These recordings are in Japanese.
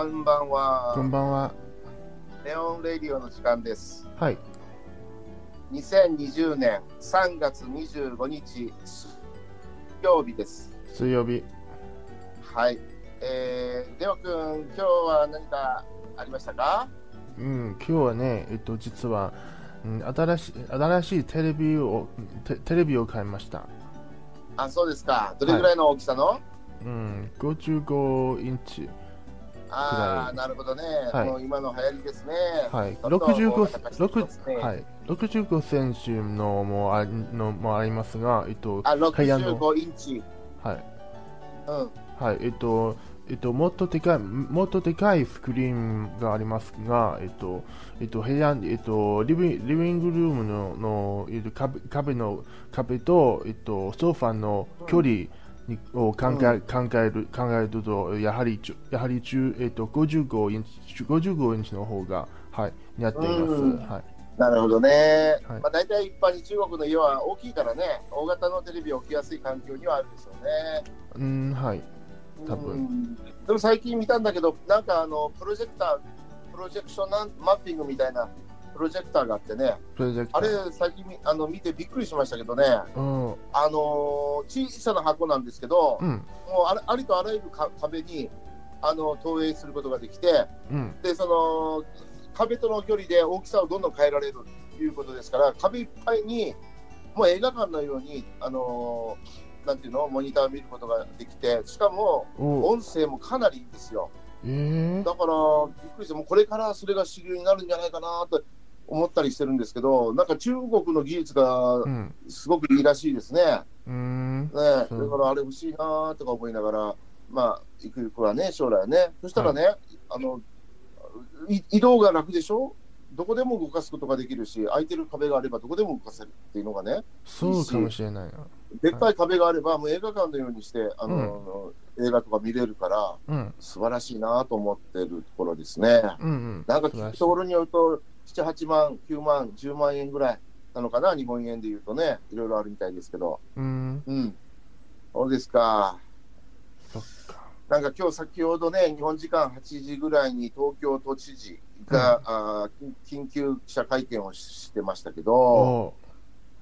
こんばんは。こんばんは。ネオンレディオの時間です。はい。2020年3月25日水曜日です。水曜日。はい。えー、レオくん、今日は何かありましたか？うん、今日はね、えっと、実は、うん、新しい新しいテレビをテテレビを買いました。あ、そうですか。どれぐらいの大きさの、うん、55インチ。ああ、なるほどね。はいもう今の流行りですね。はい。ちょっと65大型化してますね6はい。65センチのもあのもありますが、えっと、あ、会話の65インチ。はい。うん。はい、えっと、えっと、もっとでかい、もっとでかいスクリーンがありますが、えっと、えっと、部屋、えっと、リビリビングルームの、の、えっと、壁壁の、壁と、えっと、ソファの距離に、を考え、考える、考えると、やはり、やはり中、えっと、55インチ、55インチの方が、はい、似合っています。うんはい。なるほどね。はいまあ、大体一般に中国の家は大きいからね、大型のテレビを置きやすい環境にはあるでしょうね。うん、はい。多分うんでも最近見たんだけど、なんかあのプロジェクター、プロジェクションマッピングみたいなプロジェクターがあってね、あれー。、最近みあの見てびっくりしましたけどね、うん、あのー小さな箱なんですけど、うん、もうあれありとあらゆるか壁にあの投影することができて、うん、でその壁との距離で大きさをどんどん変えられるということですから、壁いっぱいに、もう映画館のように、あのーなんていうの、モニターを見ることができて、しかもお音声もかなりいいんですよ。えー、だから、びっくりして、もうこれからそれが主流になるんじゃないかなと思ったりしてるんですけど、なんか中国の技術がうん、すごくいいらしいですね。うん、ねだからあれ欲しいなとか思いながら、まあ、ゆくゆくはね、将来ね。そしたらね、あのい移動が楽でしょ？どこでも動かすことができるし、空いてる壁があればどこでも動かせるっていうのがね、そうかもしれないな。でっかい壁があれば、もう映画館のようにして、あの映画とか見れるから、うん、素晴らしいなと思ってるところですね。うん、うん。なんか聞くところによると、7、8万、9万、10万円ぐらいなのかな、日本円で言うとね、いろいろあるみたいですけど。うん、うん。そうですか。そっか。なんか今日先ほどね、日本時間8時ぐらいに東京都知事が、あー緊緊急記者会見をししてましたけど、お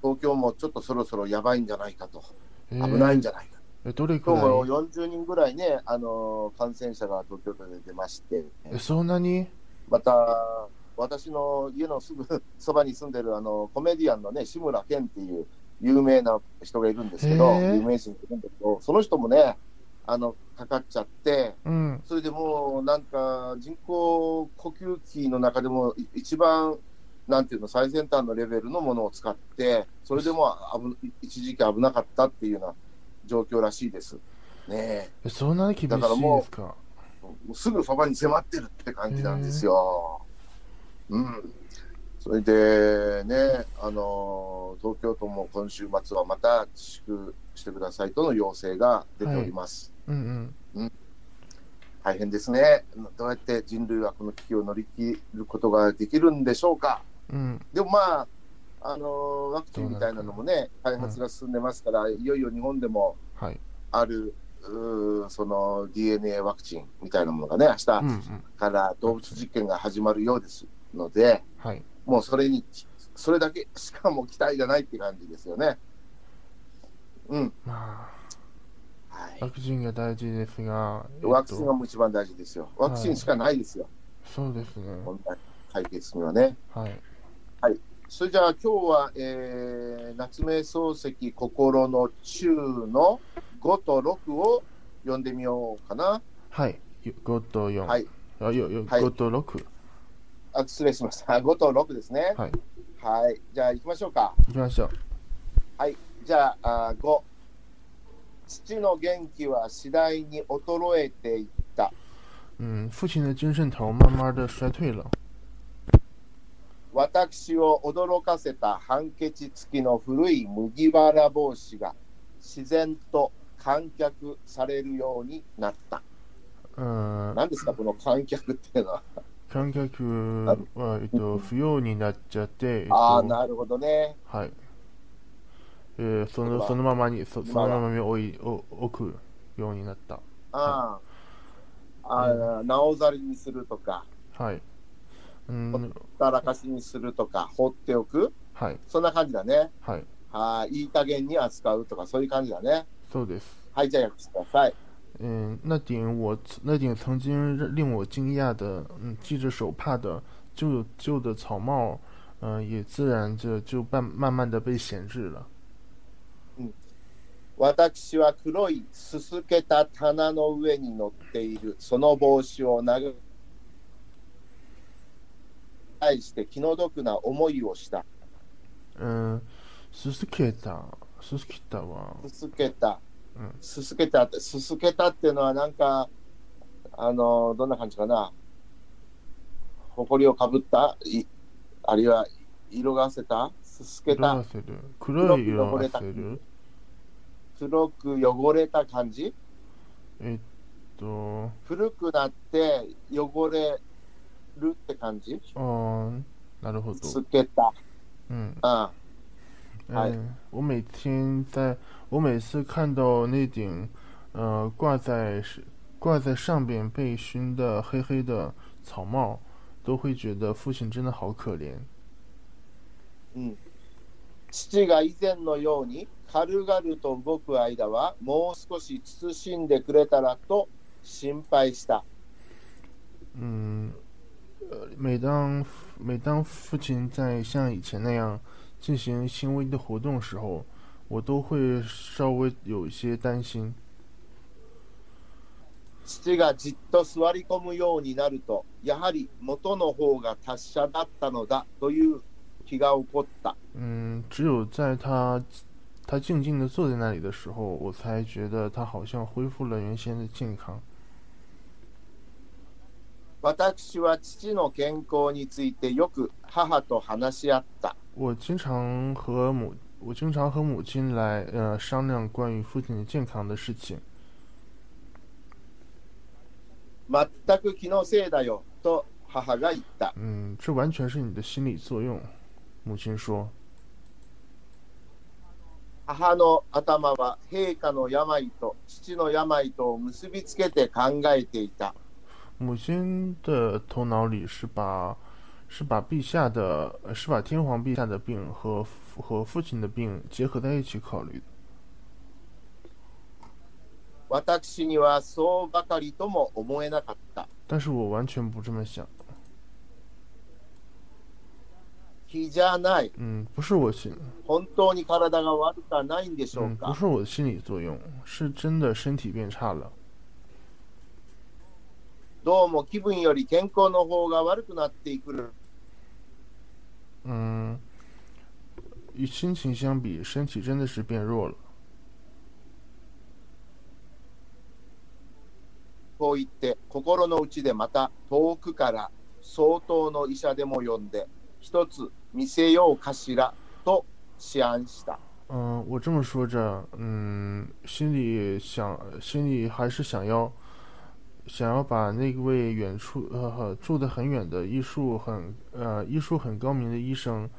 東京もちょっとそろそろやばいんじゃないかと、え危ないんーじゃないか。え、どれくら今日もい40人ぐらいね、あのー感染者が東京都で出まして、え、そんなに？また、私の家のすぐ そばに住んでるあのコメディアンのね、志村けんっていう有名な人がいるんですけど、有名人がいるんだけど、その人もね、あのかかっちゃって、うん、それでもうなんか人工呼吸器の中でもい一番、なんていうの、最先端のレベルのものを使って、それでも危一時期危なかったっていうような状況らしいです。ねえ、そんなに厳しいだからもうですかえ、もうすぐそばに迫ってるって感じなんですよ。うん。それでね、あの東京都も今週末はまた自粛してくださいとの要請が出ております。うんうん。大変ですね。どうやって人類はこの危機を乗り切ることができるんでしょうか。うん、でもまあ、あのワクチンみたいなのもね、開発が進んでますから、いよいよ日本でもはい。ある、うーその DNA ワクチンみたいなものがね、明日うんうん。から動物実験が始まるようですので、はい。もうそれに、それだけ しかも期待がないって感じですよね。うん。まあ、はいワクチンが大事ですが、えっとワクチンが一番大事ですよ。ワクチンしかないですよ。そうですね。問題解決にはね。はい。それじゃあ今日は、えー、夏目漱石心の中の5と6を読んでみようかな。はい。5と4。はい。あ、よ、よ、はい5と6。あ失礼しました。5と6ですね。はい。はい。じゃあ行きましょうか。行きましょう。じゃああ5。父の元気は次第に衰えていった。嗯，父亲的精神头慢慢的衰退了。私を驚かせたハンケチ付きの古い麦わら帽子が自然と観客されるようになった。嗯，何ですか、この観客っていうのは。観客は、えっと、不要になっちゃって、えっと、ああ、なるほどね。はい。えーそのそのままにそそのままに置いお置くようになった。ああ。あなおざりにするとか、はい。うん、たらかしにするとか、放っておく、はい。そんな感じだね。はい。はい、いい加減に扱うとか、そういう感じだね。そうです。はい、じゃあ訳してください。嗯，那点我那点曾经令我惊讶的，嗯，系着手帕的旧旧的草帽，嗯、也自然着就慢慢慢的被闲置了。私は黒いすすけた棚の上に乗っているその帽子を投げ対して気の毒な思いをした。嗯，すすけた、すすけたは、すすけたうん。 すすけたって、すすけたっていうのはなん。か、あの、どん。な感じかな。埃をかぶったいあるいは色がせたすすけた。黒い色あせる。黒く汚れた感じえっと、古くなって汚れるって感じ嗯，なるほどす。けた。嗯。あ嗨嗯，我每天在，我每次看到那顶，呃，挂在是挂在上边被熏的黑黑的草帽，都会觉得父亲真的好可怜。うん、父が以前のように軽々と動く間はもう少し慎んでくれたらと心配した。嗯，呃，每当每当父亲在像以前那样进行轻微的活动时候， 我都会稍微有一些担心。父がじっと座り込むようになると、やはり元の方が達者だったのだという気が起こった。嗯，只有在他他静静的坐在那里的时候，我才觉得他好像恢复了原先的健康。私は父の健康についてよく母と話し合った。我经常和母 我经常和母亲来呃商量关于父亲的健康的事情。全く気のせいだよと母が言った。嗯，这完全是你的心理作用。母亲说，母の頭は陛下の病と父の病とを結びつけて考えていた。母亲的头脑里是把是把陛下的呃是把天皇陛下的病和父 和父亲的病结合在一起考虑的。私にはそうばかりとも思えなかった。但是我完全不这么想。気じゃない。嗯，不是我心，本当に体が悪くはないんでしょう嗯，不か。是我的心理作用，是真的身体变差了。どうも気分より健康の方が悪くなっていくる。嗯， 与心情相比，身体真的是变弱了。こう言って心の内でまた遠くから相当の医者でも呼んで一つ見せようかしらと思案した。嗯，我这么说着，嗯，心里想，心里还是想要，想要把那位远处呃住得很远的医术很呃医术很高明的医生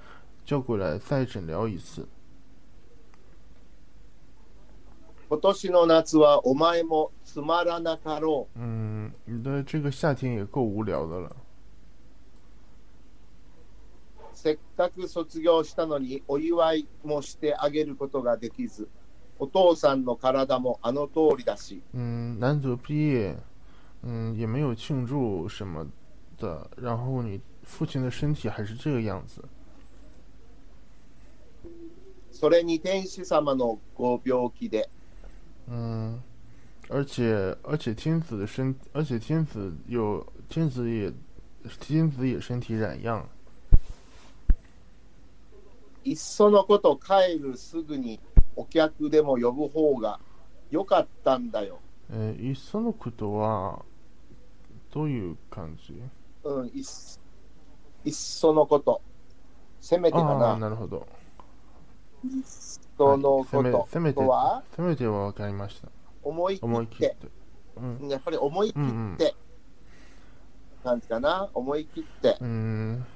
叫过来再诊疗一次。今年の夏はお前もつまらなかろう。嗯，你的这个夏天也够无聊的了。せっかく卒業したのにお祝いもしてあげることができず、お父さんの体もあの通りだし、嗯，难得毕业，嗯，也没有庆祝什么的，然后你父亲的身体还是这个样子。 それに天使様のご病気で、嗯，而且而且天子的身，而且天子有天子也天子也身体染恙。いっそのこと帰るすぐにお客でも呼ぶ方がよかったんだよ。えー、いっそのことはどういう感じ？うん、いっいっそのこと。せめてかな。なるほど。そのこはいとせめせめてとは？せめてはわかりました。思い切っ思い切ってて。うんやっぱり思い切うんって感じかな？思い切って。うん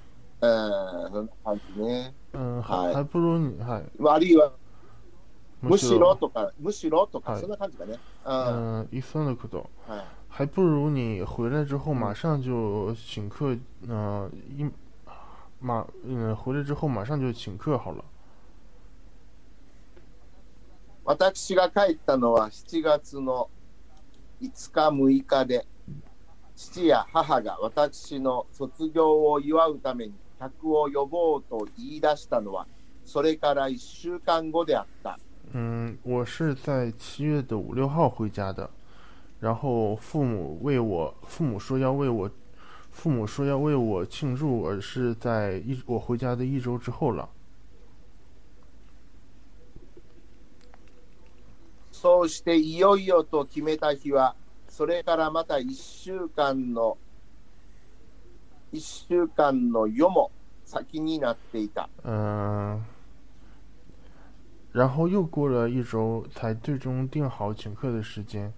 うん、そんな感じね。うんはい还不如你はい。あるいは、むしろむしろとか、むしろとか、はいそんな感じかね。うん。嗯，いっそのこと。はい还不如你回来之后马上就请客，嗯、一马嗯回来之后马上就请客好了。私が帰ったのは7月の5日、6日で、父や母が私の卒業を祝うために客を呼ぼうと言い出したのは、それから1週間後であった。嗯，我是在七月的五六号回家的，然后父母为我，父母说要为我，父母说要为我庆祝，而是在一我回家的一周之后了。そうしていよいよと決めた日は、それからまた1週間の、1週間の夜も先になっていた。嗯，然后又过了一周，才最终定好请客的时间。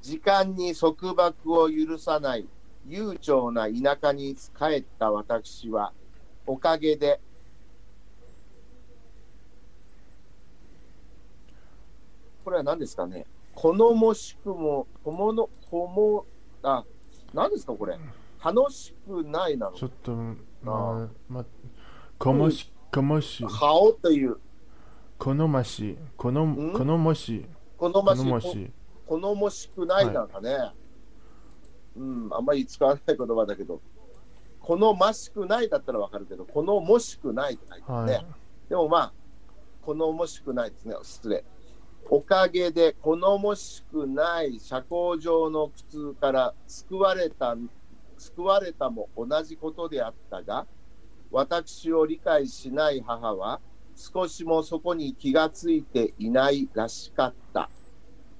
時間に束縛を許さない悠長な田舎に帰った私は、おかげで、これは何ですかね、好もしくも、こもの、こも、あ、何ですかこれ、楽しくないなの。ちょっとままこもしこもし羽織という、このましこのん？このもし好ましこのもし好もしくないなんかね、うん、あんまり使わない言葉だけど、好ましくないだったらわかるけど、好もしくないって書いてあるね。はい。でもまあ、好もしくないですね、失礼。おかげで好もしくない社交上の苦痛から救われた、救われたも同じことであったが、私を理解しない母は、少しもそこに気がついていないらしかった。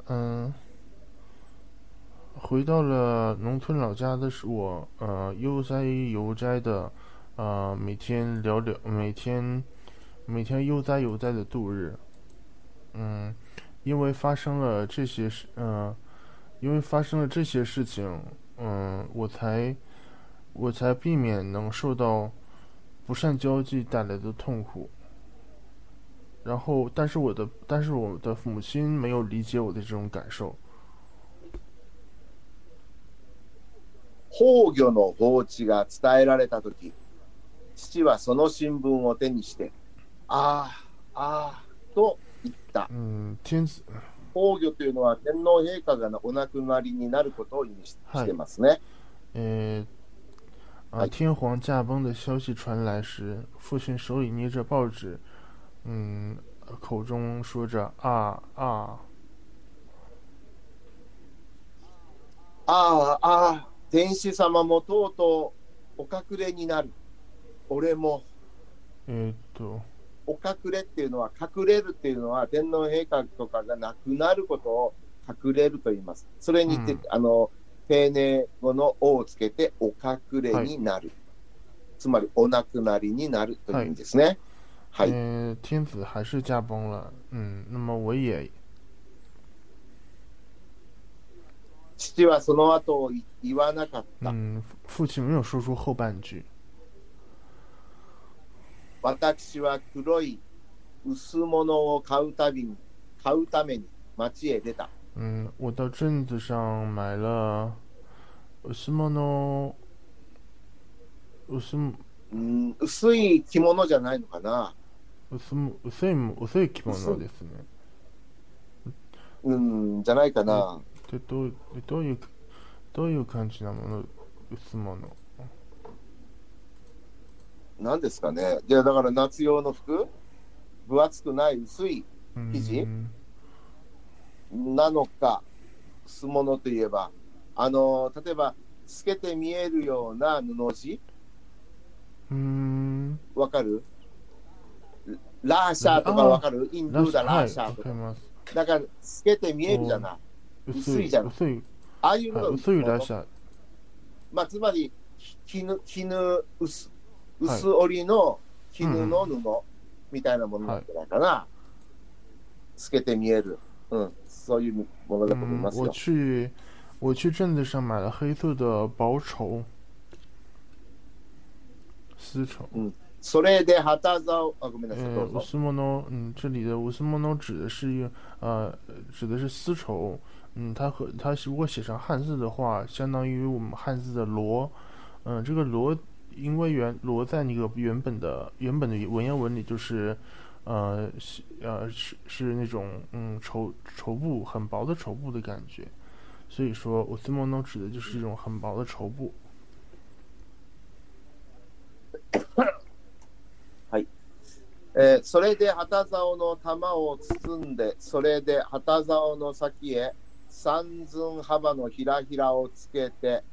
嗯，回到了农村老家的我，呃，悠哉悠哉的，呃，每天聊聊，每天每天悠哉悠哉的度日。嗯，因为发生了这些事，嗯、因为发生了这些事情，嗯，我才我才避免能受到不善交际带来的痛苦。然后，但是我的，但是我的母亲没有理解我的这种感受。崩御の放置が伝えられたとき、父はその新聞を手にして、ああ、ああ、と言った。嗯，天子， 崩御というのは天皇陛下がお亡くなりになることを意味してますね。呃，啊，哎天皇驾崩的消息传来时，父亲手里捏着报纸，嗯，口中说着啊啊，ああ、ああ、天使様もとうとうお隠れになる。俺も。えーっと、お隠れっていうのは、隠れるっていうのは、天皇陛下とかが亡くなることを隠れると言います。それにて、うんあの、丁寧語の「お」をつけて、お隠れになる。つまり、お亡くなりになるという意味ですね。はい。呃，天子还是驾崩了，嗯，那么我也，父はその後を言わなかった。嗯，父亲没有说出后半句，私は黒い薄物を買うたびに、買うために町へ出た。嗯，我到镇子上买了什么呢？薄もうん、薄い着物じゃないのかな。薄も薄いも薄い着物ですね。うん、じゃないかな。でどうどういうどういう感じなもの薄物？なんですかね。いや、だから夏用の服？分厚くない薄い生地？うんなのか、薄物といえば、あの、例えば、透けて見えるような布地？うーん。わかる？ラーシャーとかわかる？インドゥーダラーシャーとか。わかります。だから、透けて見えるじゃない？薄薄いじゃん薄いああいうのがはい薄い物ラシャまあ、つまり、絹、絹、薄、薄織りの絹の布みたいなものなんじゃないかな。透けて見える。うん、そういうものだと思いますよ。去我去镇子上买了黑色的薄绸。丝绸。嗯それで旗竿、あ、ごめんなさい、ど呃。乌斯莫诺，嗯，这里的乌斯莫诺指的是呃，指的是丝绸，嗯，它和它如果写成汉字的话，相当于我们汉字的罗，嗯，这个罗因为原罗在那个原本的原本的文言文里就是，呃，是呃是是那种嗯绸绸布很薄的绸布的感觉，所以说乌斯莫诺指的就是这种很薄的绸布。えーそれで旗竿の玉を包んで、それで旗竿の先へ三寸幅のひらひらをつけて、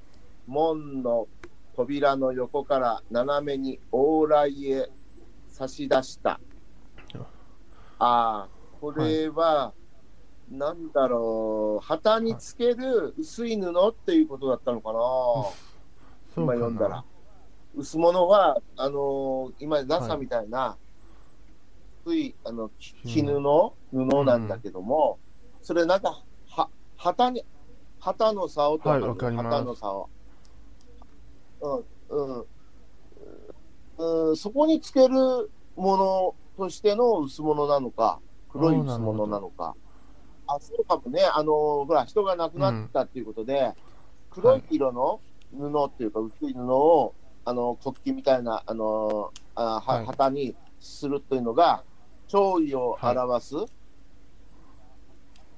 門の 扉の横から斜めに往来へ差し出した。ああ、これは、なんだろう、旗につける薄い布っていうことだったのかな。今そうかな読んだら。薄物は、あのー今、ラサみたいな、薄いあの絹の布なんだけども、それなんか、は旗に、旗の竿とかります旗の竿。うん、うん。うん、そこにつけるものとしての薄物なのか、黒い薄物なのか。あ、そうかもね。あのーほら、人が亡くなったっていうことで、黒い色の布っていうか、薄い布を、あの、国旗みたいな、あのーあははい旗にするというのが、弔意を表す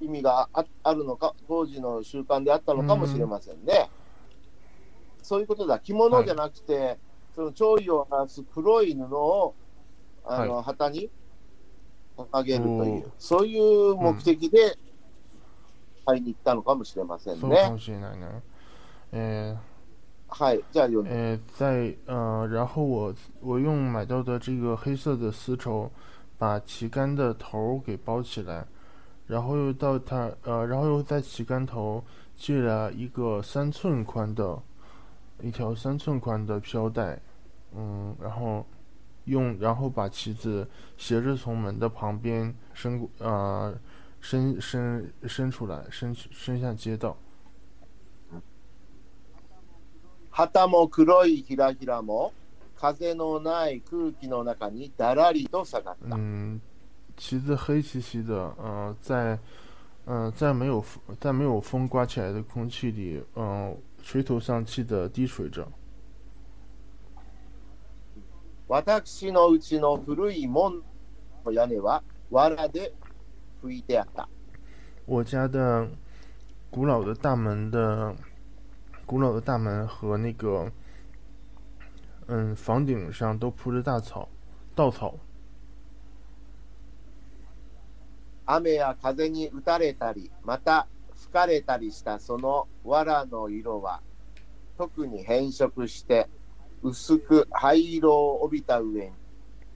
意味がああるのか、当時の習慣であったのかもしれませんね。そういうことだ。着物じゃなくて、その弔意を表す黒い布を、あの、旗に掲げるという、そういう目的で買いに行ったのかもしれませんね。そうかもしれないね。えはい。じゃあ読んで。呃，在呃，然后我我用买到的这个黑色的丝绸，把旗杆的头儿给包起来，然后又到它呃，然后又在旗杆头系了一个三寸宽的一条三寸宽的飘带，嗯，然后用然后把旗子斜着从门的旁边伸过呃伸伸伸出来，伸伸向街道。旗も黒いひらひらも、風のない空気の中にだらりと下がった。嗯，旗子黑漆漆的，嗯、在，嗯、在没有风在没有风刮起来的空气里，嗯、 垂头丧气的低垂着。私のうちの古い門の屋根は藁で拭いてあった。我家的古老的大门的古老的大门和那个，嗯，房顶上都铺着大草，稻草。雨や風に打たれたり、また 吹かれたりしたその藁の色は、特に変色して、薄く灰色を帯びた上に、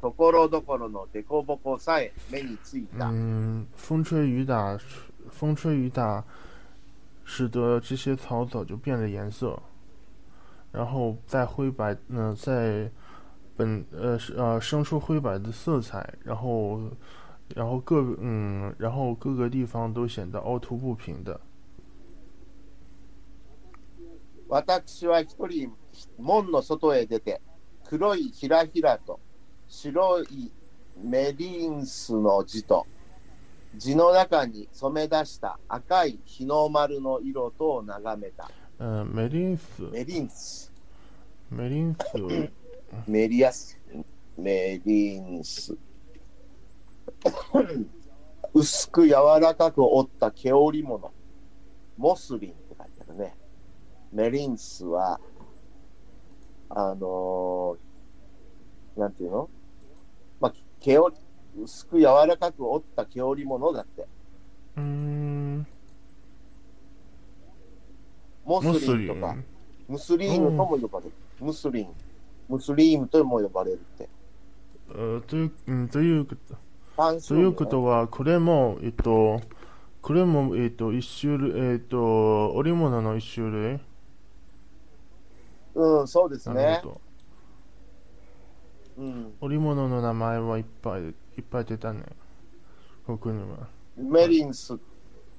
ところどころの凸凹さえ目についた。嗯，风吹雨打，风吹雨打，使得这些草早就变了颜色，然后在灰白，嗯、在本呃呃生出灰白的色彩，然后然后各嗯，然后各个地方都显得凹凸不平的。私は一人門の外へ出て、黒いひらひらと白いメリンスの字と、字の中に染め出した赤い日の丸の色とを眺めた。嗯、梅林斯，メリンス、梅林斯，メリアス、メリンス。薄く柔らかく織った毛織物。モスリンって書いてあるね。メリンスは、あのーなんていうの？まあ、毛織、薄く柔らかく織った毛織物だって。嗯，モ穆斯スリンとか林，，ムスリームとも呼ばれる。ムスリン。ムスリームとも呼ばれるって。呃，といううんということ。ということは、これも、えっと、これも、えっと、一種類、えっと、織物の一種類。うん、そうですね。うん。織物の名前はいっぱいいっぱい出たね。ここには。メリンス、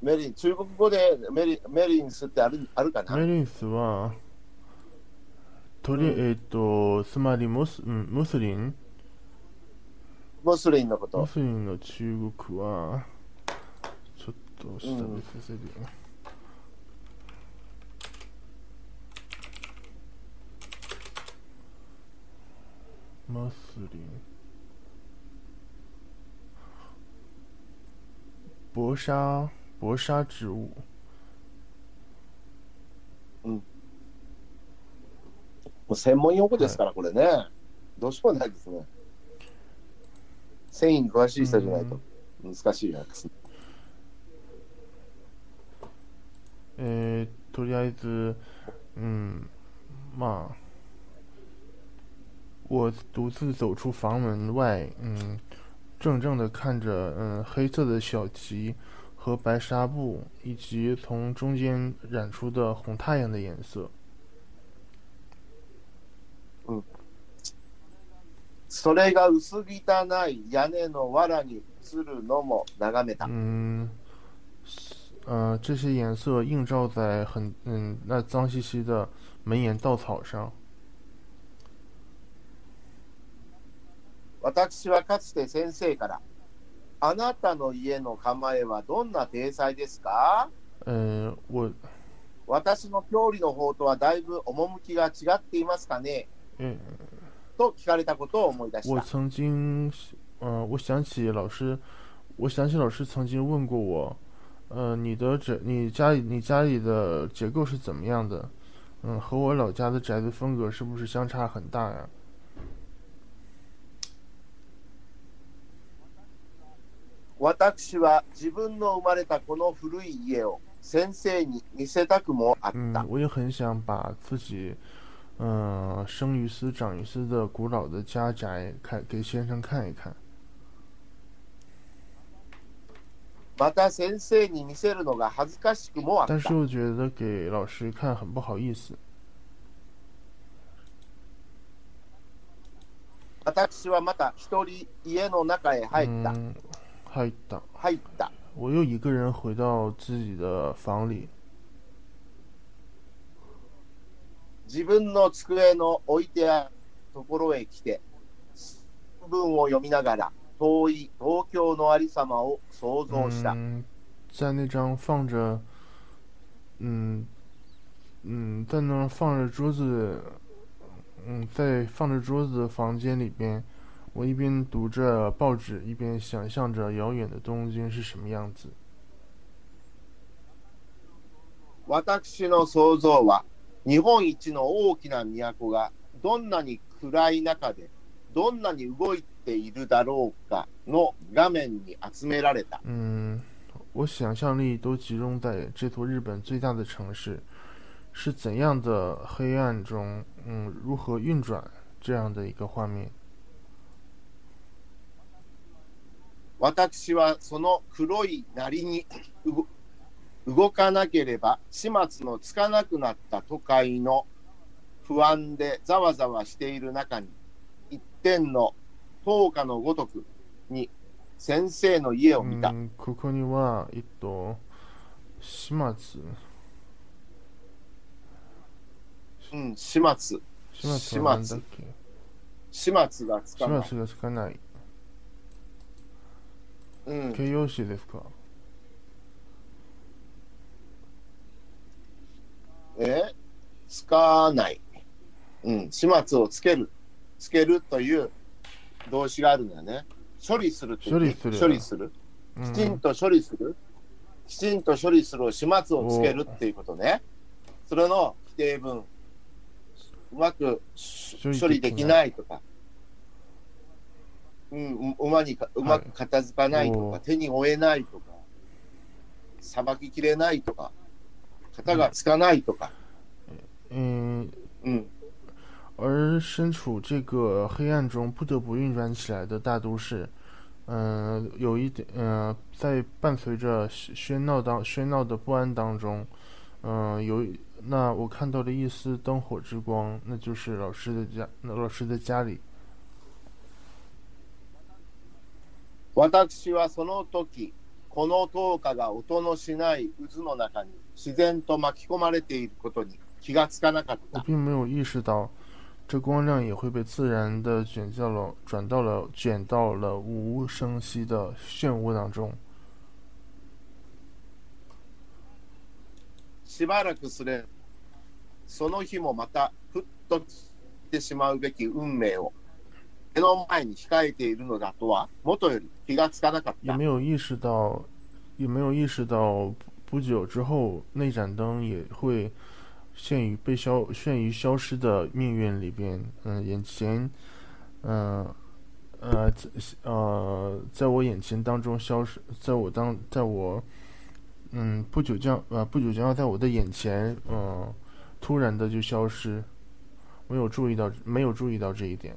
メリン、中国語でメリメリンスってあるあるかなメリンスは、とり、うんえっと、つまりムス、ムスリンモスリンのこ穆と。斯林の中国は、ちょっと調べさせるよ。穆斯林。薄纱薄纱之物，もう専門用語ですから、これね。どうしようもないですね。繊維に詳しい人じゃないと難しいやつ。呃，とりあえず，嗯，嘛，我独自走出房门外，嗯，怔怔地看着，嗯，黑色的小旗和白纱布，以及从中间染出的红太阳的颜色。 それが薄汚い屋根の藁に映るのも眺めた。嗯，呃，这些颜色映照在很嗯那脏兮兮的门檐稻草上。私はかつて先生から、あなたの家の構えはどんな体裁ですか？呃，我私の調理の方とはだいぶ趣が違っていますかね？嗯。と聞かれたことを思い出した。我曾经，呃，我想起老师，我想起老师曾经问过我，呃，你的宅，你家里，你家里的结构是怎么样的？嗯，和我老家的宅子风格是不是相差很大呀？私は自分の生まれたこの古い家を先生に見せたくもあった。嗯，我也很想把自己， 嗯、生于斯长于斯的古老的家宅看给先生看一看。また先生に見せるのが恥ずかしくもあった但是。我觉得给老师看很不好意思。私はまた一人家の中へ入った。嗯，入った。入った。我又一个人回到自己的房里。自分の机の置いてあるところへ来て、文を読みながら遠い東京のありさまを想像した。嗯，在那张放着，嗯嗯，在那放着桌子，嗯，在放着桌子的房间里边，我一边读着报纸，一边想象着遥远的东京是什么样子。私の想像は、日本一の大きな都がどんなに暗い中で、どんなに動いているだろうかの画面に集められた。嗯，我想象力都集中在这座日本最大的城市是怎样的黑暗中，嗯，如何运转这样的一个画面？私はその黒いなりに動動かなければ始末のつかなくなった都会の不安でざわざわしている中に一点の灯火のごとくに先生の家を見た。うん、ここには、えっと、始末、うん、始末。始末はなんだっけ？始末がつかない。始末がつかない。うん、形容詞ですか？えつかない。うん、始末をつける。つけるという動詞があるんだよね。処理する処理する処理する。うきちんん、と処理する、きちんと処理するを始末をつけるっていうことね。それの否定文、うまくし処理できないとか、うん、うまにかうまく片付かないとか、おー手に負えないとか、さばききれないとか、型がつかないとか、嗯，うん、而身处这个黑暗中不得不运转起来的大都市，嗯、有一点，嗯、在伴随着喧喧闹当喧闹的不安当中，嗯、有一那我看到了一丝灯火之光，那就是老师的家，那老师的家里。私はその時、 この灯火が音のしない渦の中に自然と巻き込まれていることに気がつかなかっ我た。并没有意识到，这光亮也会被自然的卷到了转到了卷到了无声息的漩涡当中。しばらくすれその日もまたふっと来てしまうべき運命を目の前に控えているのだとは元より気がつかなかった也没有意识到，也没有意识到不久之后那盏灯也会陷于被消陷于消失的命运里边。嗯，眼前，嗯、呃在呃，在我眼前当中消失，在我当在我嗯不久将呃不久将要在我的眼前嗯、突然的就消失，没有注意到没有注意到这一点。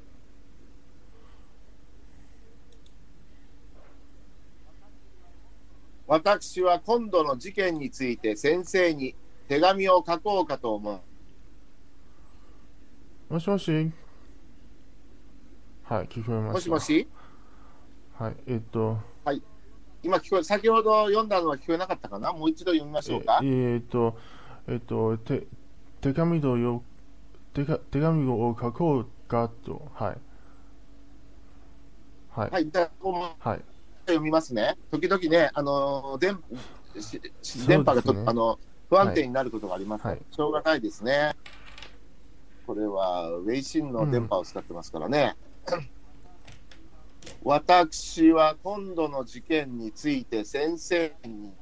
私は今度の事件について先生に手紙を書こうかと思う。もしもし。はい、聞こえました。もしもし？はい、えっと、今聞こえ、先ほど読んだのは聞こえなかったかな？もう一度読みましょうかえ。えっと、えっと、て手紙とよ手か手紙を書こうかと、はい。はい、はい、読みますね。時々ね、あの電電波がと、あの不安定になることがあります、はいしょうがないですね。これは、ウェイシンの電波を使ってますからね。私は今度の事件について先生に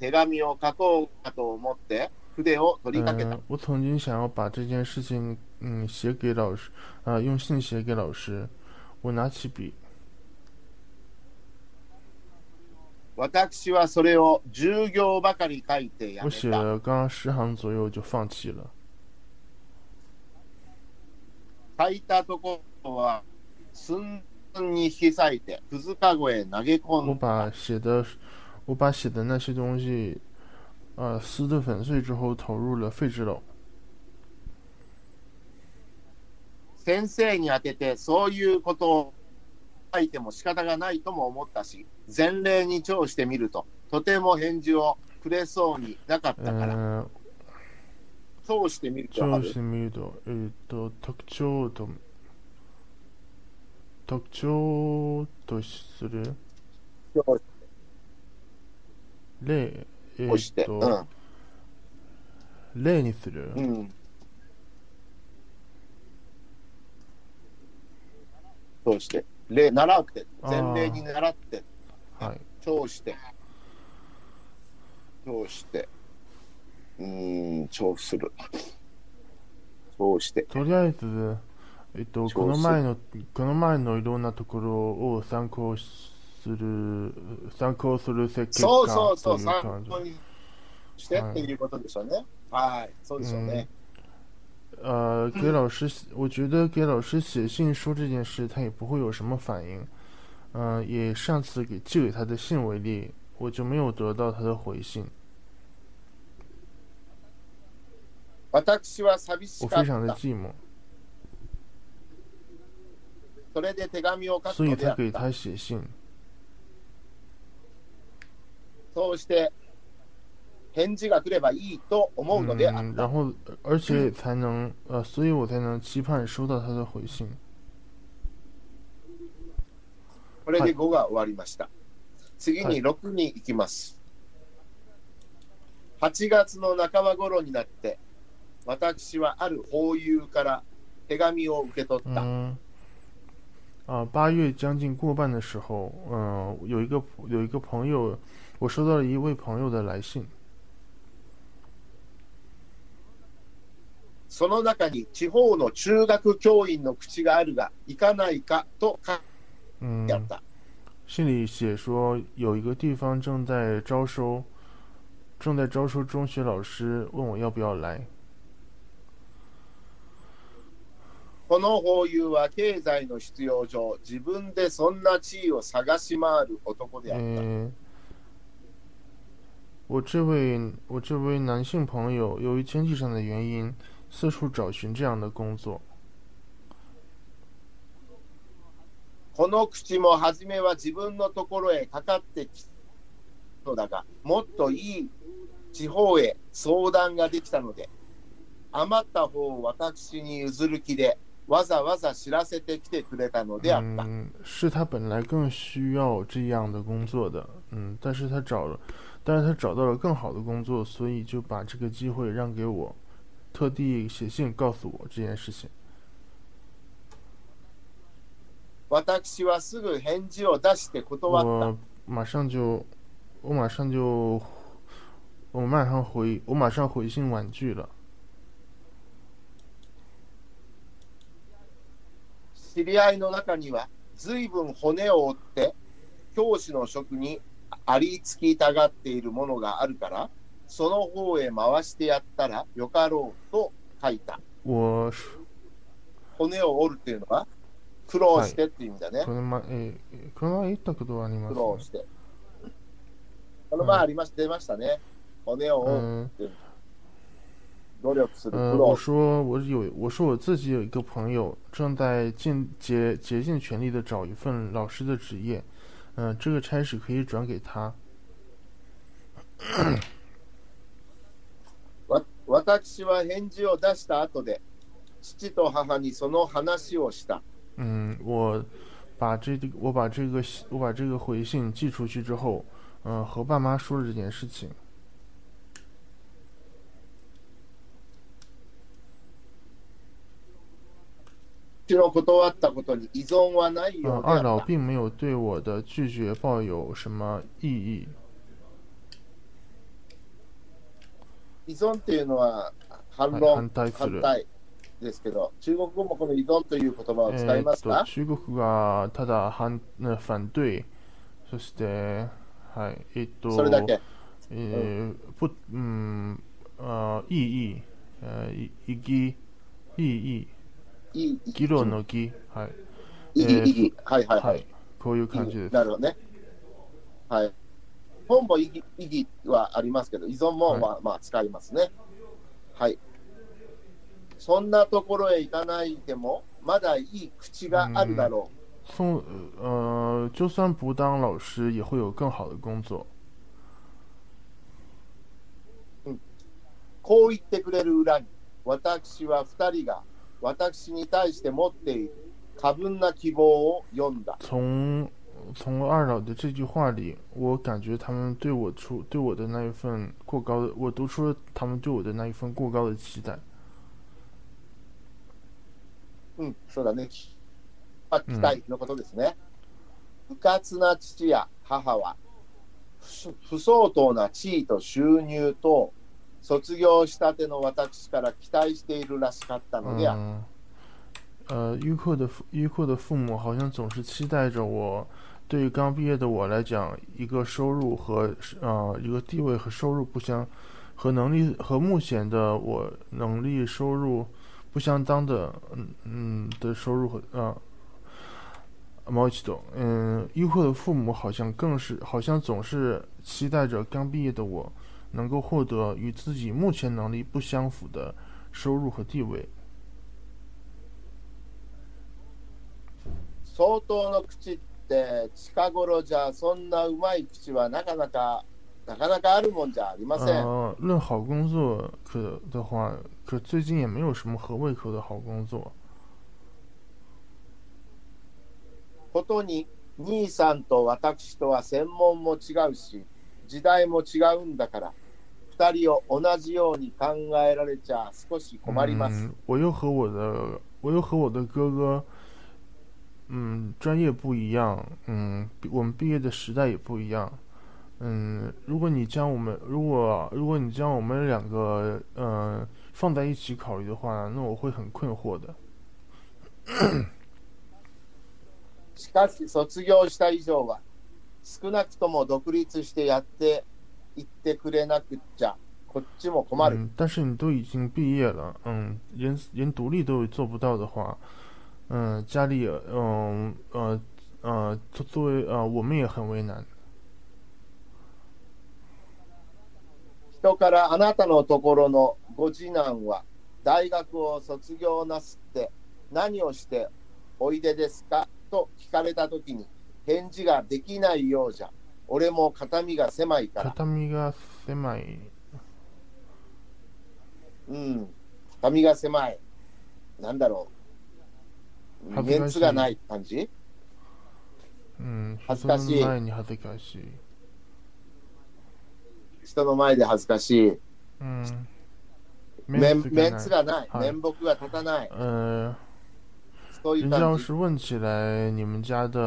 手紙を書こうかと思って筆を取りかけた。嗯，我曾经想要把这件事情，嗯，写给老师，啊、用信写给老师。我拿起笔，私はそれを10行ばかり書いてや我めた。写了刚刚十行左右就放弃了。書いたところは寸に引き裂いて、くずかごへ投げ込我んだ。把写的，我把写的那些东西，呃，撕得粉碎之后，投入了废纸篓。先生に当ててそういうことを書いても仕方がないとも思ったし、前例に聴してみると、とても返事をくれそうになかったから、嗯、聴してみるとわかる。聴してみると、えーっと、特徴と、特徴とする？聴例、えーして、っと、例にする、うん、うん。そうして、例、習って、前例に習って、はい。聴して、聴して、うーん、聴する。聴して、とりあえず、えっと、この前の、この前のいろんなところを参考する、参考する設計そうそうそう、参考。にしてっていうことでしょうね。はい、そうでしょうね。呃，给老师，我觉得给老师写信说这件事，他也不会有什么反应。嗯、也上次给寄给他的信为例，我就没有得到他的回信，私は寂しかっ我非常的た。寂寞，それで手紙を書所以くのであった。才给他写信。 返事が来ればいいと思うのであっ嗯，た。然后而且才能呃，所以我才能期盼收到他的回信。これで5が終わりました。次に6に行きます。8月の半ば頃になって、私はある法友から手紙を受け取った。嗯，啊，八月将近过半的时候，嗯、有一个有一个朋友，我收到了一位朋友的来信。その中に地方の中学教員の口があるが、行かないかと書い嗯てあ，った。信里写说有一个地方正在招收，正在招收中学老师，问我要不要来。この法友は経済の必要上、自分でそんな地位を探し回る男であった。嗯，我这位我这位男性朋友由于经济上的原因，四处找寻这样的工作。この口も初めは自分のところへかかってきたのだが、もっといい地方へ相談ができたので、 余った方を私に譲る気で、わざわざ知らせてきてくれたのであった。嗯，是他本来更需要这样的工作的，嗯，但是他找了，但是他找到了更好的工作，所以就把这个机会让给我， 特地写信告诉我这件事情。私はすぐ返事を出して断った。我马上就，我马上就，我马上回，我马上回信婉拒了。知り合いの中には、ずいぶん骨を折って、教師の職にありつきたがっているものがあるから、 その方へ回してやったらよかろうと書いた。我骨を折るっていうのは、苦労してっていう意味だね。この前、えー、この前言ったことはあります、苦労して。この前ありまし出ましたね。骨を折る嗯っていう。努力する呃，苦労。我说我有，我说我自己有一个朋友正在尽竭竭尽全力的找一份老师的职业，嗯、这个差事可以转给他。わ私は返事を出した後で、父と母にその話をした。嗯，我把这个我把这个信我把这个回信寄出去之后，嗯、和爸妈说了这件事情。断ったことに依存はない嗯、ようで二老あった。并没有对我的拒绝抱有什么异议。依存っていうのは反はい論、反対する。反対ですけど、中国語もこの依存という言葉を使いますか、中国がただ反呃反对，そしてはいえーっとそれだけ。えー不嗯呃異議呃異異議異議いい、いい、議論の議はいいい、えーいい、はいはいは。はいいこういう感じです。なるほどね。はい。本も意義意義はありますけど、依存も、はいまあ、まあ使いますね。はい。そんなところへ行かないでも、まだいい口があるだろ送呃就算不当老师也会有更好的工作。う。こう言ってくれる裏に、私は二人が私に対して持っている過分な希望を読んだ。从从二老的这句话里，我感觉他们对我出对我的那一份过高的，我读出了他们对我的那一份过高的期待。うん、そうだね。あ期待のことですね。不活な父や母は、不不相当な地位と収入と、卒業したての私から期待しているらしかったのである。嗯，呃，优酷的父优酷的父母好像总是期待着我， 对于刚毕业的我来讲，一个收入和呃一个地位和收入不相，和能力和目前的我能力收入不相当的，嗯嗯的收入和呃。毛一懂，嗯，优酷的父母好像更是，好像总是期待着刚毕业的我能够获得与自己目前能力不相符的收入和地位。相当の口って近頃じゃそんなうまい口はなかなかなかなかあるもんじゃありません。呃，论好工作可的话，可最近也没有什么合胃口的好工作。ことに兄さんと私とは専門も違うし時代も違うんだから二人を同じように考えられちゃ少し困ります。嗯，我又和我的我又和我的哥哥，嗯，专业不一样，嗯，毕我们毕业的时代也不一样。嗯，如果你将我们如果如果你将我们两个嗯、呃放在一起考虑的话，那我会很困惑的。しかし卒業した以上は少なくとも独立してやっていってくれなくっちゃこっちも困る。嗯，但是你都已经毕业了，嗯，连连独立都做不到的话， 嗯，家里也，嗯呃呃，作作为呃，我们也很为难。人からあなたのところのご次男は大学を卒業なすって何をしておいでですか？と聞かれたときに返事ができないようじゃ俺も肩身が狭いから、畳が狭い。うん、髪が狭い。なんだろう。恥ずかしいメンツがない感じうん、恥ずかしい人の前に恥ずかしい。人の前で恥ずかしい。嗯，メンメンがツがない。はい面目が立たない。呃，そういう人家要感じ。是问起来，你们家的，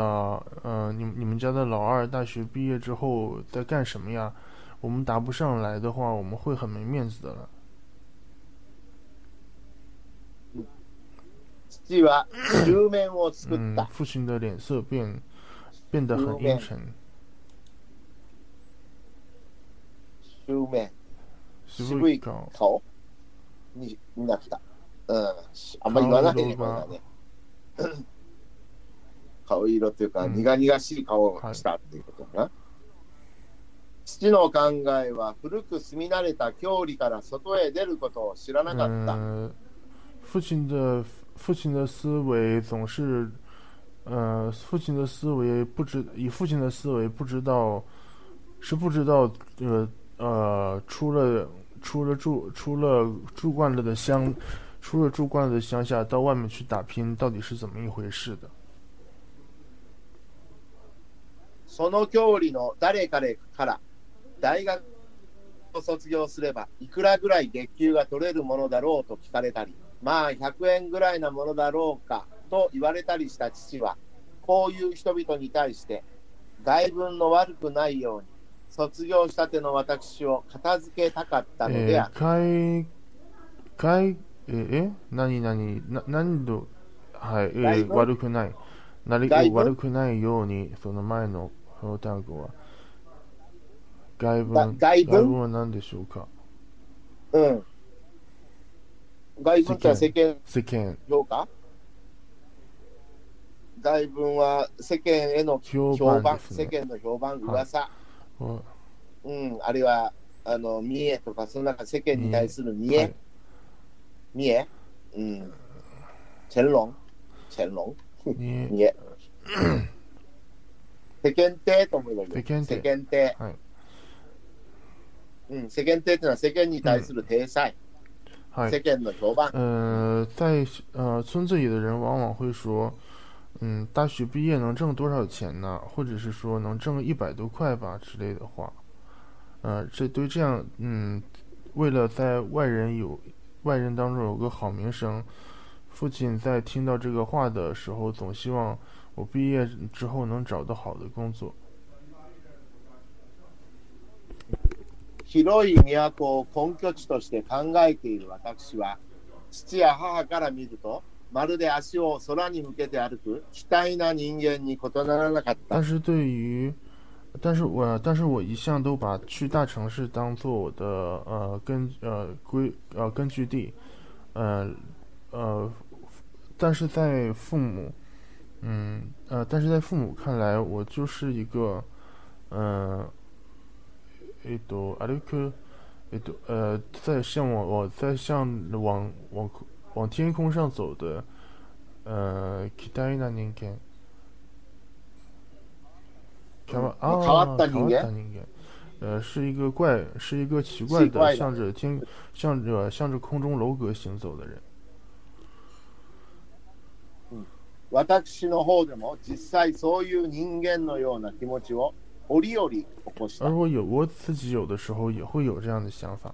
呃，你你们家的老二大学毕业之后在干什么呀？我们答不上来的话，我们会很没面子的了。 父は10面を作っ嗯た，。父亲的脸色变变得很阴沉，10面。渋い顔。顔にになった。うん。あんまり言わないね、これね。顔色っていうか、うん苦々しい顔をしたっていうことかな。父の考えは古く住み慣れた郷里から外へ出ることを知らなかった。嗯，父亲的父亲的思维总是，呃，父亲的思维不知以父亲的思维不知道是不知道呃呃出了出了住出了住惯了的乡，出了住惯了的乡下到外面去打拼到底是怎么一回事的。その郷里の誰彼から大学を卒業すればいくらぐらい月給が取れるものだろうと聞かれたり、 まあ100円ぐらいなものだろうかと言われたりした父は、こういう人々に対して外文の悪くないように卒業したての私を片付けたかったのでえある。ー、外外ええ？何何な何度はい、えー、悪くない。なり悪くないようにその前の標単語は。外文が外文外文は何でしょうか？うん。外文ってのは世間世間。評価？外文は世間への評評判、ね世間の評判、噂、はうん、あるいは、あの、見栄とか、その中、世間に対する見栄、はい。見栄、うん、チェンロン、チェンロン、に見栄。世間体とも言われる。世間体。世間体。はい。うん、世間体っていうのは世間に対する体裁、はい世間の評判。呃，在呃村子里的人往往会说，嗯，大学毕业能挣多少钱呢？或者是说能挣一百多块吧之类的话。呃，这对这样，嗯，为了在外人有外人当中有个好名声，父亲在听到这个话的时候，总希望我毕业之后能找到好的工作。広い都を根拠地として考えている私は、父や母から見ると、まるで足を空に向けて歩く、期待な人間に異ならなかった但。是对于，但是我但是我一向都把去大城市当做我的呃根呃归呃根据地，呃呃，但是在父母，嗯呃，但是在父母看来，我就是一个，嗯呃，えっと歩く，えっと呃，在向我我在向往往往天空上走的，呃，期待な人間。変わ変わった人間変わった人間呃，是一个怪，是一个奇怪的，奇怪的向着天，向着向着空中楼阁行走的人。私の方でも実際そういう人間のような気持ちを 折々起こした而。我有我自己有的时候也会有这样的想法。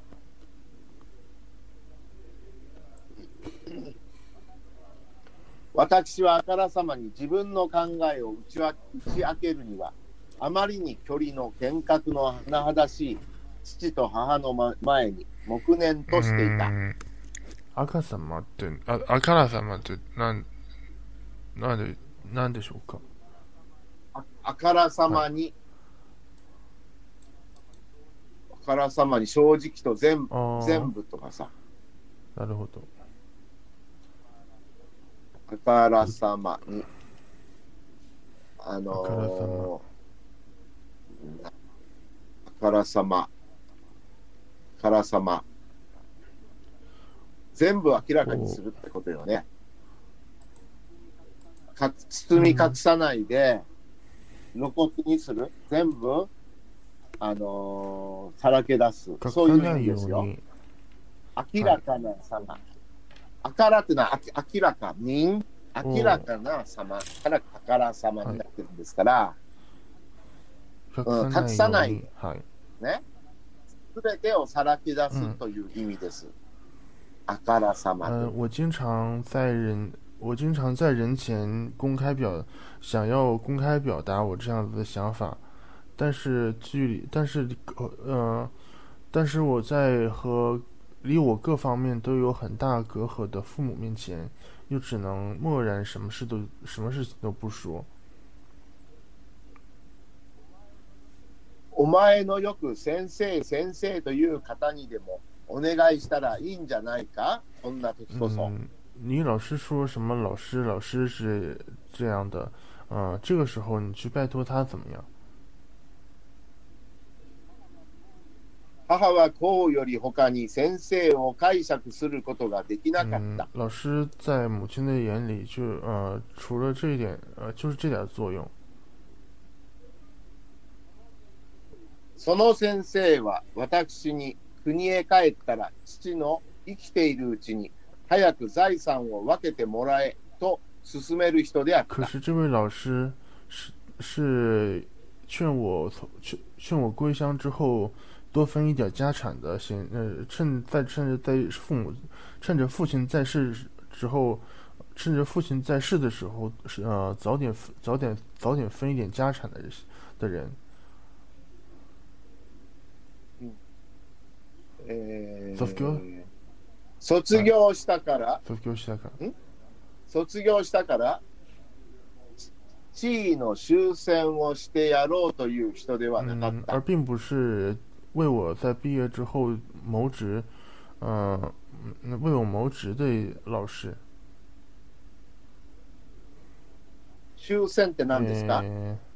私はあからさまに自分の考えを打ちわ打ち明けるには、あまりに距離の厳格の甚だしい父と母のま前に黙念としていた。うん赤様って、あ、あからさまって、なん、なんで、なんでしょうか？ああからさまに、あからさまに正直と全全部とかさ、なるほど。あからさまに、ああのー、あからさま、あからさま、全部明らかにするってことよね。か包み隠さないで、露骨にする、全部、あのーさらけ出す、書そういう意味ですよ。明らかなさま、あからってのは明らか、明、明らかな様からあからさまになってるんですから、隠さないはい。ね。すべてをさらけ出すという意味です。あからさま呃，と。我经常在人，我经常在人前公开表，想要公开表达我这样子的想法，但是距离，但是呃，但是我在和离我各方面都有很大隔阂的父母面前，又只能默然，什么事都什么事情都不说。お前のよく先生、先生という方にでもお願いしたらいいんじゃないかそんな時こそ。嗯，你老是说什么老师，老师是这样的，嗯、这个时候你去拜托他怎么样？ 母はこうより他に先生を解釈することができなかっ嗯た。，老师在母亲的眼里就呃，除了这一点，呃，就是这点作用。その先生は私に国へ帰ったら父の生きているうちに早く財産を分けてもらえと勧める人であった。可是这位老师是是劝我从劝劝我归乡之后多分一点家产的，先呃趁在趁着在父母趁着父亲在世之后，趁着父亲在世的时候是呃早点早点早点分一点家产的的人。えー卒業卒業したから、卒業したから。卒業したから、地位の終戦をしてやろうという人ではなかっ嗯，た。而并不是 为我在毕业之后谋职，呃，嗯为我谋职的老师。終戦って何ですか、えー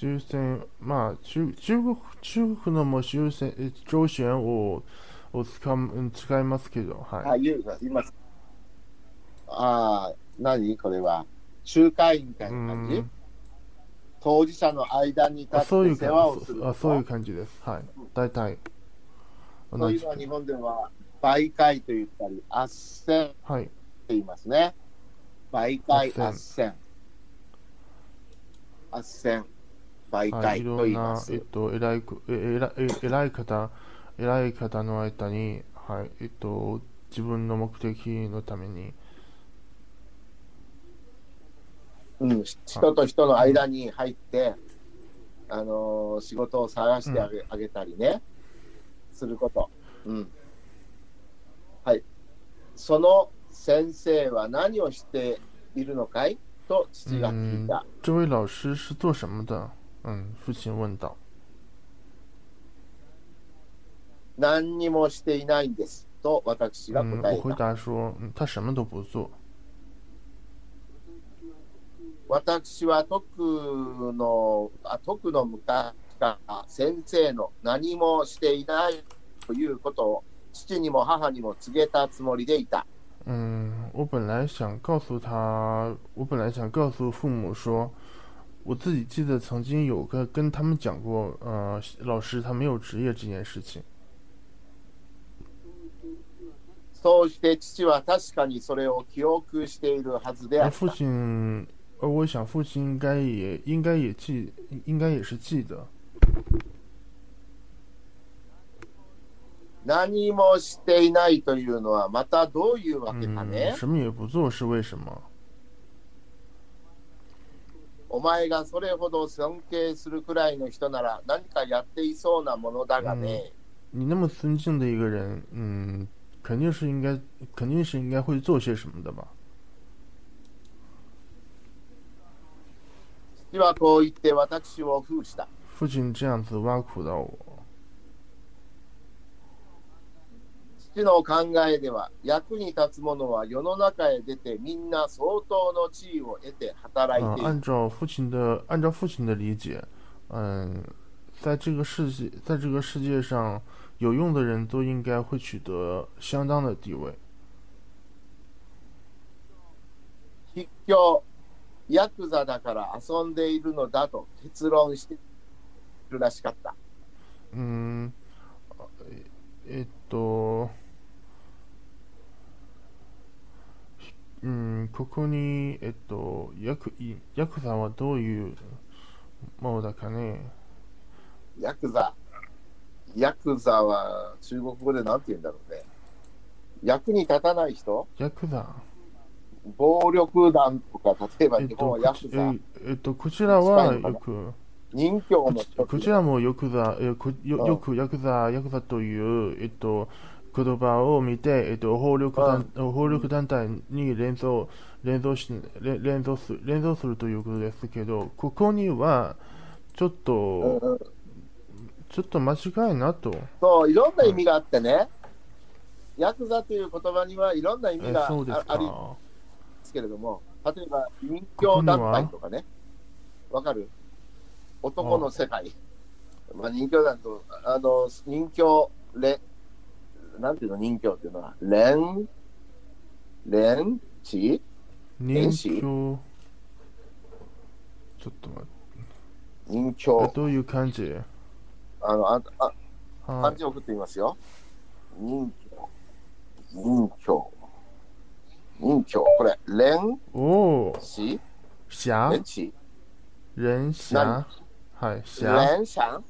終戦、まあ、中中国中国のも終戦、え上選をを使ううん使いますけど、はい。あ、言う言います。ああ、何これは。仲介員みたいうな感じ、ん 当事者の間に立あそういうって世話をするかあそういう感じです。はい。大体。そういうの。は日本では媒介と言ったり、斡旋とはい。言いますね。媒介、斡斡旋。斡旋、媒はい、い介ろんな、と言います。えっと、偉いこ、え、偉い、え偉い方、偉い方の間に、はい、えっと、自分の目的のために、うん、人と人の間に入って、あのー仕事を探してあげ,、あげたりね、すること。うん。はい。その先生は何をしているのかい？と父が聞いた。这位老师是做什么的？嗯，父亲问道。何にもしていないんです。と私が嗯，答えた。我回答说，嗯，他什么都不做。私は徳の、あ徳の昔から先生の何もしていないということを父にも母にも告げたつもりでいた。嗯，我本来想告诉他，我本来想告诉父母说，我自己记得曾经有个跟他们讲过，呃，老师他没有职业这件事情。そうして父は確かにそれを記憶しているはずであった。亲，而我想父亲应该也应该也记，应该也是记得。何もしていないというのはまたどういうわけか嗯，ね、什么也不做是为什么？お前がそれほど尊敬するくらいの人なら何かやっていそうなものだがね。你那么尊敬的一个人，嗯，肯定是应该，肯定是应该会做些什么的吧？ 父はこう言って私を封した。父亲这样子挖苦到我，父の考えでは役に立つ者は世の中へ出てみんな相当の地位を得て働い，ている。按照父亲的，按照父亲的理解，嗯，在这个世界，在这个世界上，有用的人都应该会取得相当的地位。筆教、ヤクザだから遊んでいるのだと結論しているらしかった。嗯，ええっと、ここに、えっと、ヤクいヤクザはどういうものだかね。ヤクザ。ヤクザは中国語でなんて言うんだろうね。役に立たない人？ヤクザ。暴力団とか、例えば日本えっと、はヤクザ、こちええっと、こちらはよく、任教こちの人こちらもよくざ、えこようん。よくヤクザ、ヤクザという、えっと、言葉を見て、えっと、暴力団、暴力団体に連想、連想し、連連想する、連想するということですけど、ここには、ちょっうんと、うん。ちょっと間違いなと。そう、いろんな意味があってね、ヤクザという言葉にはいろんな意味えがそうですあありけれども、例えば任教団体とかね、わかる？男の世界。まあ、任教団と、あの、任教、れ、なんていうの、任教っていうのは、連、連？地人子気を、ちょっと待って、え任教。どういう感じあの、あ、あ、はい。漢字を送ってみますよ。任教。任教。任教。これ、連？おー、地侠連地人侠はい、侠。連シャン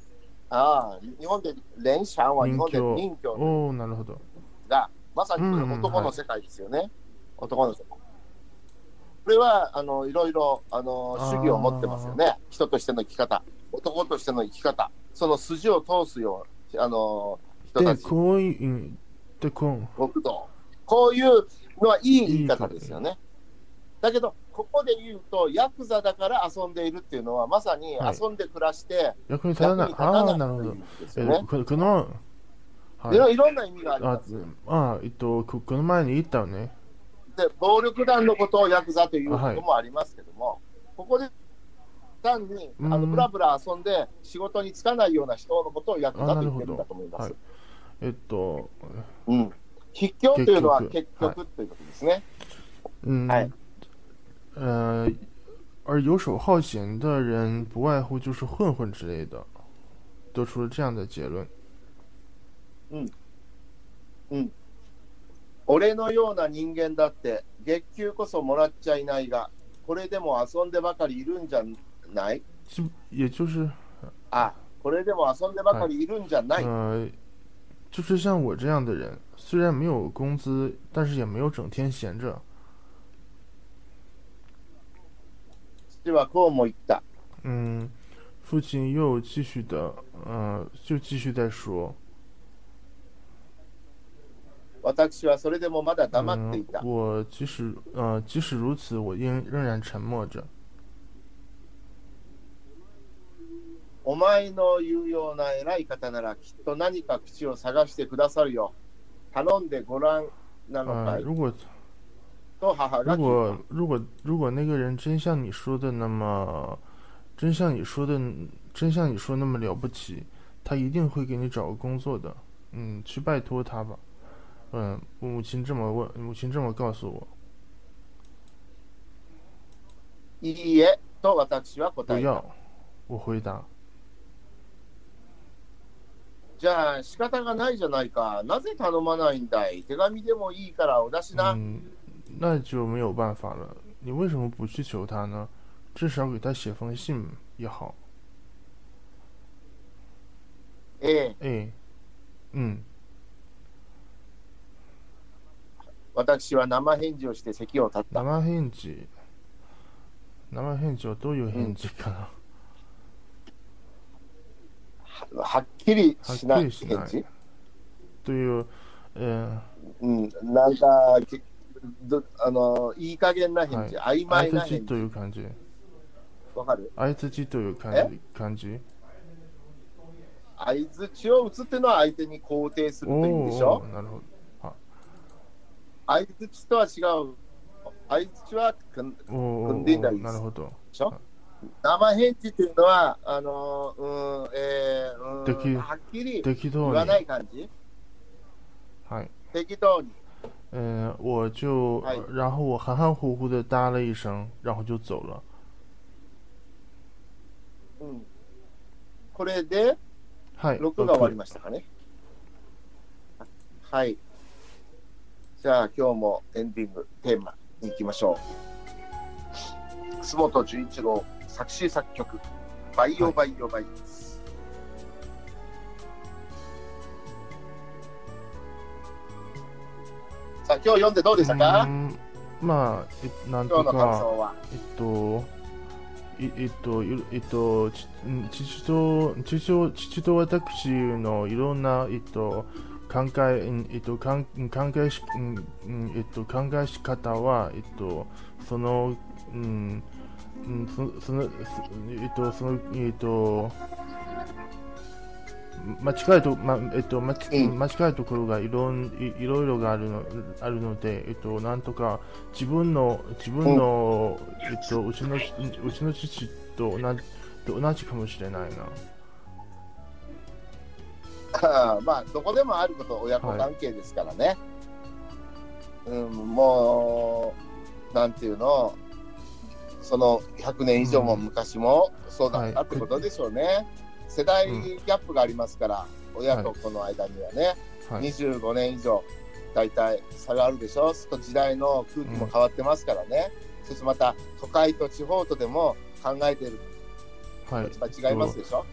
ああ、日本で、連シャンは日本で任任教おおなるほど。が、まさにこれうんうん男の世界ですよね。男の世界。これは、あの、いろいろ、あの、主義を持ってますよね。人としての生き方。男としての生き方。その筋を通すよう、あの、人で、たち、こういう、で、こう、国道。こういうのはいい言い方ですよね。だけど、ここで言うと、ヤクザだから遊んでいるっていうのは、まさにはい遊んで暮らして、役に立たない。ああ、なるほどですえよね。ここの、はいいろんな意味がありあます。あ、えっと、ここの前に言ったよね。で、暴力団のことをヤクザということもありますけども、ここで単にあのうんブラブラ遊んで仕事に就かないような人のことをヤクザと言ってるんだと思いますはい。えっと、うん。筆教というのは結結局局ということですね。嗯，哎呃，而游手好闲的人不外乎就是混混之类的，得出了这样的结论。俺のような人間だって月給こそもらっちゃいないが、これでも遊んでばかりいるんじゃない？就也就是あ、これでも遊んでばかりいるんじゃない、呃，就是像我这样的人，虽然没有工资，但是也没有整天闲着。父はこうも言った。嗯，父亲又继续的，呃，就继续在说，私はそれでもまだ黙ってい嗯た。，我即使呃即使如此，我仍仍然沉默着。お前の言うような偉い方ならきっと何か口を探してくださるよ。 頼んでごらんなのか呃，い、如果と母が如聞いた果如果如果那个人真像你说的那么，真像你说的，真像你说那么了不起，他一定会给你找个工作的。嗯，去拜托他吧。嗯，我母亲这么问，母亲这么告诉我。いいえ、と私は不答えた。要，我回答。 じゃあ仕方がないじゃないか。なぜ頼まないんだい？手紙でもいいからお出しな。嗯，那就没有办法了。你为什么不去求他呢？至少给他写封信也好。ええ、哎，嗯，私は生返事をして席を立った。生返事。生返事はどういう返事かな？はっきりしないはっきりしない返事？という、えうん、なんか、あの、いい加減な返事、曖ー、昧相槌とな返事。いう感じ。わかる？相槌という感じ。感じ。相づちを打つっていうのは相手に肯定するという意味でしょ？なるほど。相づちとは違う。相づちは組んでいないですなるほど。でしょ？生返事っていうのは、あの、うん、えー、うん、はっきり。言わない感じ？はい。適当に。嗯，我就哎，然后我含含糊糊的答了一声，然后就走了。うん。これで、はい。録が終わりましたかね？はい。じゃあ今日もエンディングテーマに行きましょう。楠本純一郎作詞作曲、バイオバイオバイです。さあ、今日読んでどうでしたうかん。まあ、えなんと今日の感か、想は？えっと、いえっと、いえっと、父と、父と、父と私のいろんな、えっと、考え、うんえっと、かん考えし、えっと、考えし方は、えっと、その、うん、うんそその、そえっと、その、えっと、間違いと、ま、えっと、間違いところがいろんいいろいろがあるのあるので、えっと、なんとか自分の自分の、えっと、うちのうちの父と同じと同じかもしれないな。あ あまあ、どこでもあること、親子関係ですからね。うん、もう、なんていうの、その100年以上も昔もそうだったってことでしょうね。世代ギャップがありますから、親と子の間にはね、はい。25年以上、大体差があるでしょ、と時代の空気も変わってますからね、そしてまた都会と地方とでも考えている。はい。立場違いますでしょ、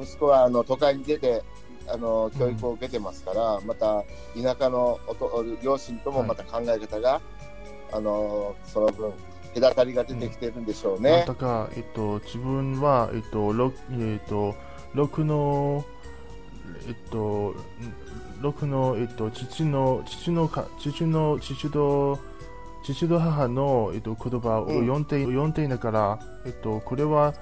息子はあの都会に出てあの教育を受けてますから、また田舎のおと両親ともまた考え方が、あのその分、隔たりが出てきてるんでしょうなんね。とか、えっと、自分は、えっと、ろえっと、六の、えっと、六の、えっと、父の、父のか、父の、父と、父と母の、えっと、言葉をうん読んで、読んでいながら、えっと、これは、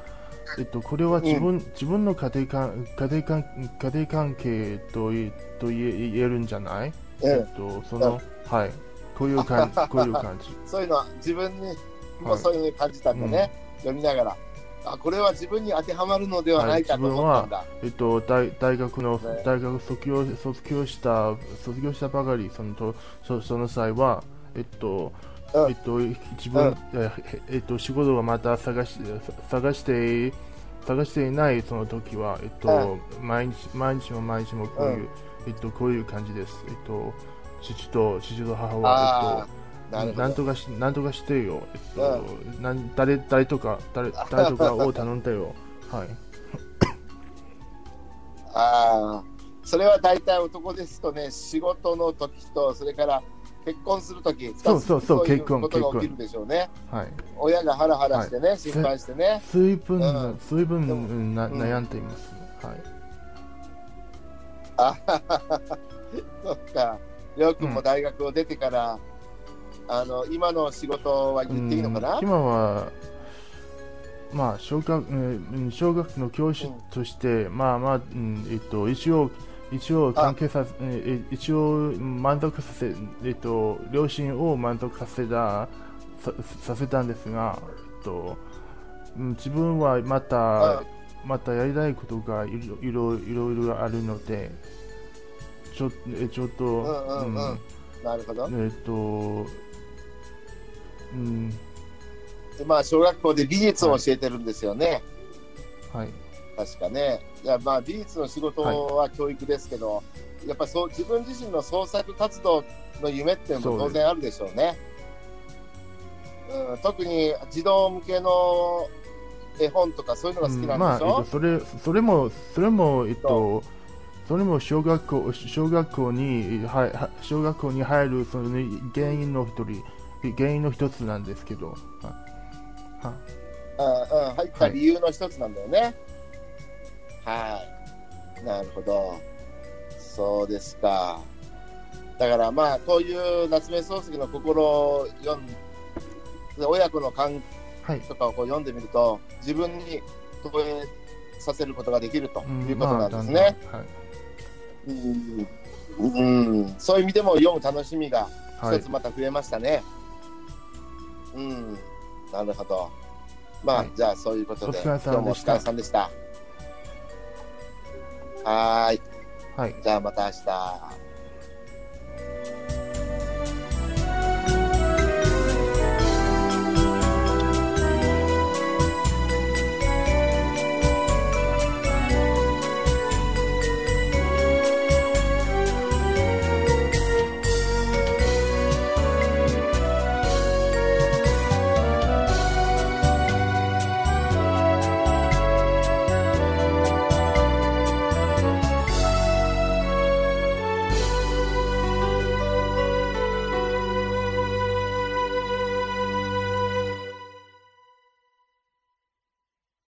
えっと、これは自分、自分の家庭関家庭関家庭関係と言えと言え言えるんじゃない、うんえっと、その、はい。こういう感じ、こういう感じ。そういうのは自分にもはい。そういう感じたんだね、読みながら。あこれは自分に当てはまるのではないかと思ったんだ。えっと、大大学の、ね。大学卒業卒業した卒業したばかりそのとそその際はえっと、うん。えっと自分、ええっと仕事をまた探し探して探していないその時はえっと、毎日毎日も毎日もこういう、うえっとこういう感じです。えっと父と父と母あはえっとあ、なんとかし、なんとかしてよ。えっと、なん誰、誰とか、誰、誰とかを頼んでよ。はい。ああ、それは大体男ですとね、仕事の時と、それから結婚する時、そうそうそう結婚ことが起きるでしょうね。はい。親がハラハラしてね、心配してね。水分、うん水分、な、うん悩んでいます。はい。あはははそっか。りょうくんも大学を出てから、あの、今の仕事は言っていいのかな？うん今は、まあ、小学、うん小学の教師として、まあまあ、うんえっと、一応、一応関係させ、え一応満足させ、えっと、両親を満足させた、ささせたんですが、えっと、うん自分はまた、うんまたやりたいことがいろいろいろいろあるので、ちょえちょっと、うんうんうん。うん。なるほど。えっと、うん、でまあ、小学校で美術を教えてるんですよね。はい。確かね。いや、まあ、美術の仕事は教育ですけど、やっぱそう、自分自身の創作活動の夢っていうのも当然あるでしょうね。うん、特に児童向けの絵本とかそういうのが好きうんまあ、なんでしょ、えっと、それ、それも、それも、えっと、それも小学校、小学校に、は、は小学校に入る、その、ね、原因の一人、原因の一つなんですけど、ははうんうん、入った理由の一つなんだよね。はい。なるほど。そうですか。だからまあ、こういう夏目漱石の心を読んで、親子の関はい。とかをこう読んでみると、自分に投影させることができるとうんいうことなんですね。うんうん、そういう意味でも読む楽しみがはい一つまた増えましたね。うん、なるほど。まあ、はいじゃあそういうことで、お疲れ様でした今日もお疲れさんでした。はーい、はい。じゃあまた明日。